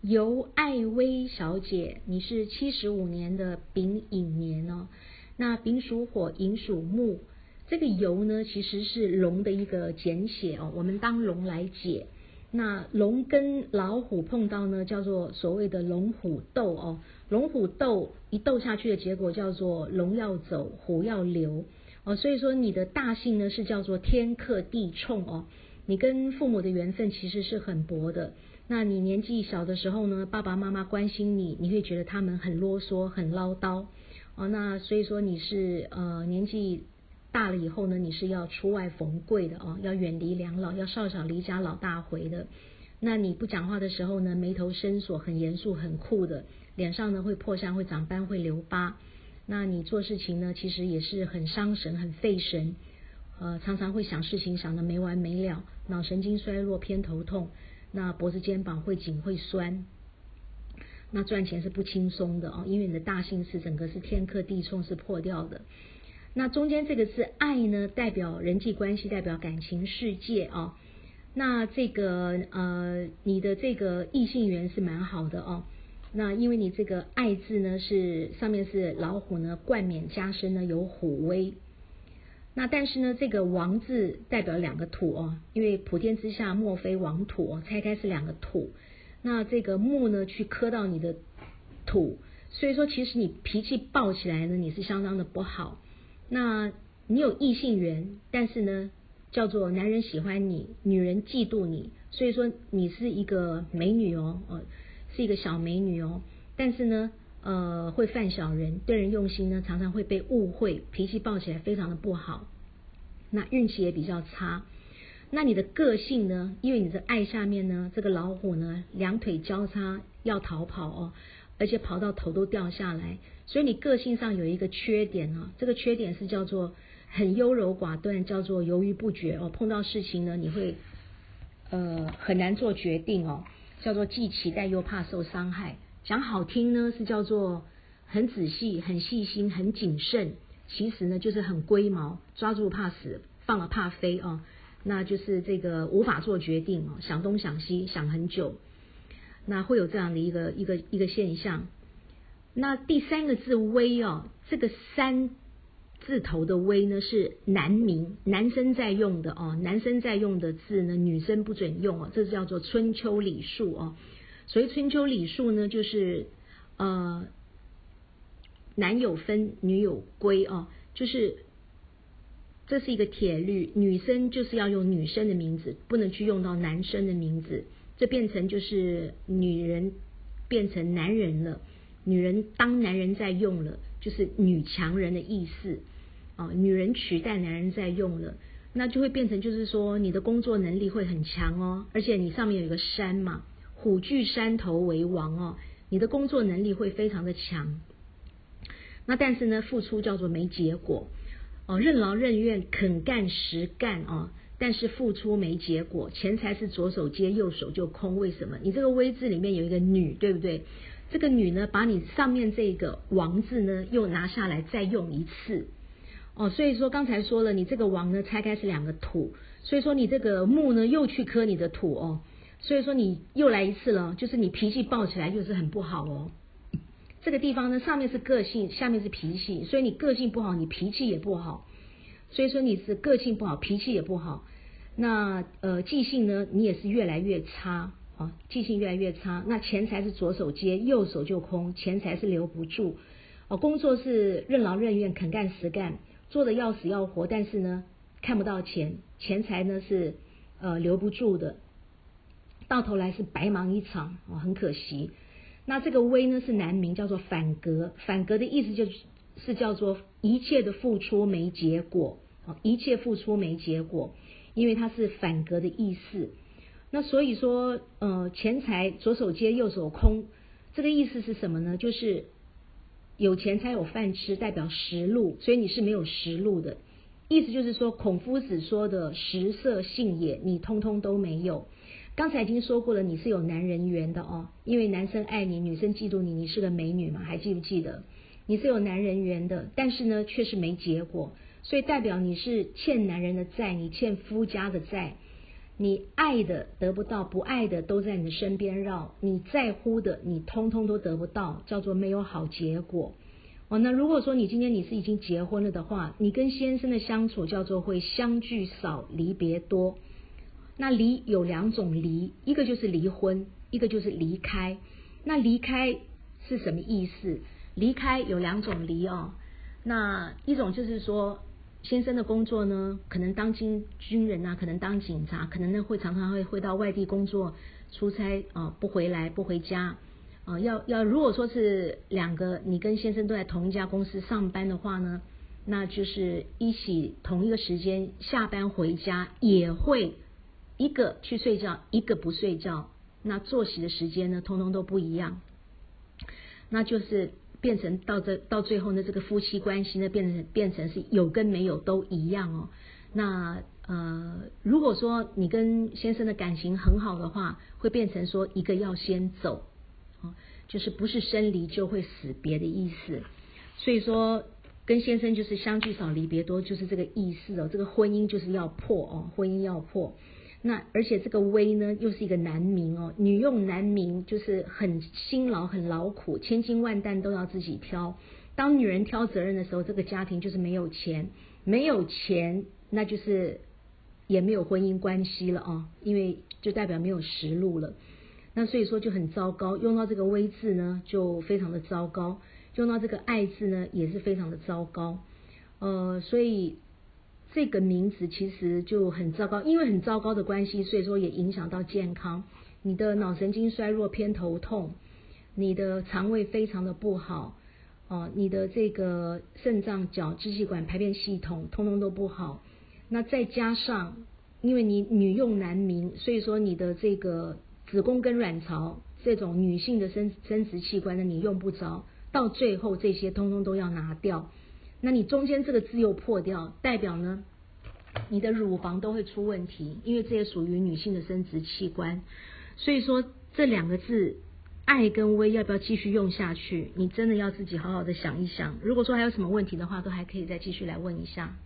尤爱薇小姐，你是七十五年的丙寅年哦。那丙属火，寅属木，这个尤呢其实是龙的一个简写哦。我们当龙来解，那龙跟老虎碰到呢，叫做所谓的龙虎斗哦。龙虎斗一斗下去的结果叫做龙要走，虎要留哦。所以说你的大姓呢是叫做天克地冲哦。你跟父母的缘分其实是很薄的。那你年纪小的时候呢，爸爸妈妈关心你，你会觉得他们很啰嗦、很唠叨哦。那所以说你是呃年纪大了以后呢，你是要出外逢贵的哦，要远离两老，要少小离家老大回的。那你不讲话的时候呢，眉头深锁，很严肃、很酷的，脸上呢会破相、会长斑、会留疤。那你做事情呢，其实也是很伤神、很费神，呃，常常会想事情想得没完没了，脑神经衰弱、偏头痛。那脖子肩膀会紧会酸，那赚钱是不轻松的哦，因为你的大姓是整个是天克地冲是破掉的。那中间这个字爱呢，代表人际关系，代表感情世界哦。那这个呃，你的这个异性缘是蛮好的哦。那因为你这个爱字呢是上面是老虎呢，冠冕加身呢有虎威。那但是呢，这个王字代表两个土哦，因为普天之下莫非王土哦，拆开是两个土。那这个木呢，去磕到你的土，所以说其实你脾气暴起来呢，你是相当的不好。那你有异性缘，但是呢，叫做男人喜欢你，女人嫉妒你，所以说你是一个美女哦，呃，是一个小美女哦，但是呢。呃，会犯小人，对人用心呢，常常会被误会，脾气暴起来非常的不好，那运气也比较差。那你的个性呢？因为你的爱下面呢，这个老虎呢，两腿交叉要逃跑哦，而且跑到头都掉下来，所以你个性上有一个缺点哦，这个缺点是叫做很优柔寡断，叫做犹豫不决哦，碰到事情呢，你会呃很难做决定哦，叫做既期待又怕受伤害。讲好听呢，是叫做很仔细、很细心、很谨慎；其实呢，就是很龟毛，抓住怕死，放了怕飞啊。那就是这个无法做决定哦，想东想西，想很久。那会有这样的一个一个一个现象。那第三个字“威”哦，这个三字头的“威”呢，是男名，男生在用的哦，男生在用的字呢，女生不准用哦，这叫做春秋礼数哦。所以春秋礼数呢，就是呃，男有分，女有归哦，就是这是一个铁律，女生就是要用女生的名字，不能去用到男生的名字，这变成就是女人变成男人了，女人当男人在用了，就是女强人的意思哦，女人取代男人在用了，那就会变成就是说你的工作能力会很强哦，而且你上面有一个山嘛。虎踞山头为王哦，你的工作能力会非常的强。那但是呢，付出叫做没结果哦，任劳任怨，肯干实干哦，但是付出没结果，钱财是左手接右手就空。为什么？你这个“微”字里面有一个女，对不对？这个女呢，把你上面这个“王”字呢，又拿下来再用一次哦。所以说刚才说了，你这个“王”呢，拆开是两个土，所以说你这个“木”呢，又去磕你的土哦。所以说你又来一次了，就是你脾气暴起来又是很不好哦。这个地方呢，上面是个性，下面是脾气，所以你个性不好，你脾气也不好。所以说你是个性不好，脾气也不好。那呃记性呢，你也是越来越差啊，记性越来越差。那钱财是左手接，右手就空，钱财是留不住。哦，工作是任劳任怨，肯干实干，做的要死要活，但是呢看不到钱，钱财呢是呃留不住的。到头来是白忙一场哦，很可惜。那这个微呢是男名，叫做反格。反格的意思就是是叫做一切的付出没结果哦，一切付出没结果，因为它是反格的意思。那所以说，呃，钱财左手接右手空，这个意思是什么呢？就是有钱才有饭吃，代表食禄，所以你是没有食禄的。意思就是说，孔夫子说的食色性也，你通通都没有。刚才已经说过了，你是有男人缘的哦，因为男生爱你，女生嫉妒你，你是个美女嘛，还记不记得？你是有男人缘的，但是呢，却是没结果，所以代表你是欠男人的债，你欠夫家的债。你爱的得不到，不爱的都在你的身边绕，你在乎的你通通都得不到，叫做没有好结果。哦，那如果说你今天你是已经结婚了的话，你跟先生的相处叫做会相聚少，离别多。那离有两种离，一个就是离婚，一个就是离开。那离开是什么意思？离开有两种离哦。那一种就是说。先生的工作呢，可能当军军人啊，可能当警察，可能呢会常常会会到外地工作出差啊，不回来不回家啊。要要如果说是两个你跟先生都在同一家公司上班的话呢，那就是一起同一个时间下班回家，也会一个去睡觉，一个不睡觉，那作息的时间呢，通通都不一样，那就是。变成到这到最后呢，这个夫妻关系呢，变成变成是有跟没有都一样哦。那呃，如果说你跟先生的感情很好的话，会变成说一个要先走，就是不是生离就会死别的意思。所以说跟先生就是相聚少离别多，就是这个意思哦。这个婚姻就是要破哦，婚姻要破。那而且这个危呢，又是一个男名哦，女用男名，就是很辛劳、很劳苦，千斤万担都要自己挑。当女人挑责任的时候，这个家庭就是没有钱，没有钱，那就是也没有婚姻关系了哦，因为就代表没有实路了。那所以说就很糟糕，用到这个危字呢，就非常的糟糕；用到这个爱字呢，也是非常的糟糕。呃，所以。这个名字其实就很糟糕，因为很糟糕的关系，所以说也影响到健康。你的脑神经衰弱、偏头痛，你的肠胃非常的不好，哦，你的这个肾脏、脚、支气管、排便系统通通都不好。那再加上，因为你女用男名，所以说你的这个子宫跟卵巢这种女性的生生殖器官呢，你用不着，到最后这些通通都要拿掉。那你中间这个字又破掉，代表呢，你的乳房都会出问题，因为这也属于女性的生殖器官。所以说这两个字“爱”跟“威”要不要继续用下去？你真的要自己好好的想一想。如果说还有什么问题的话，都还可以再继续来问一下。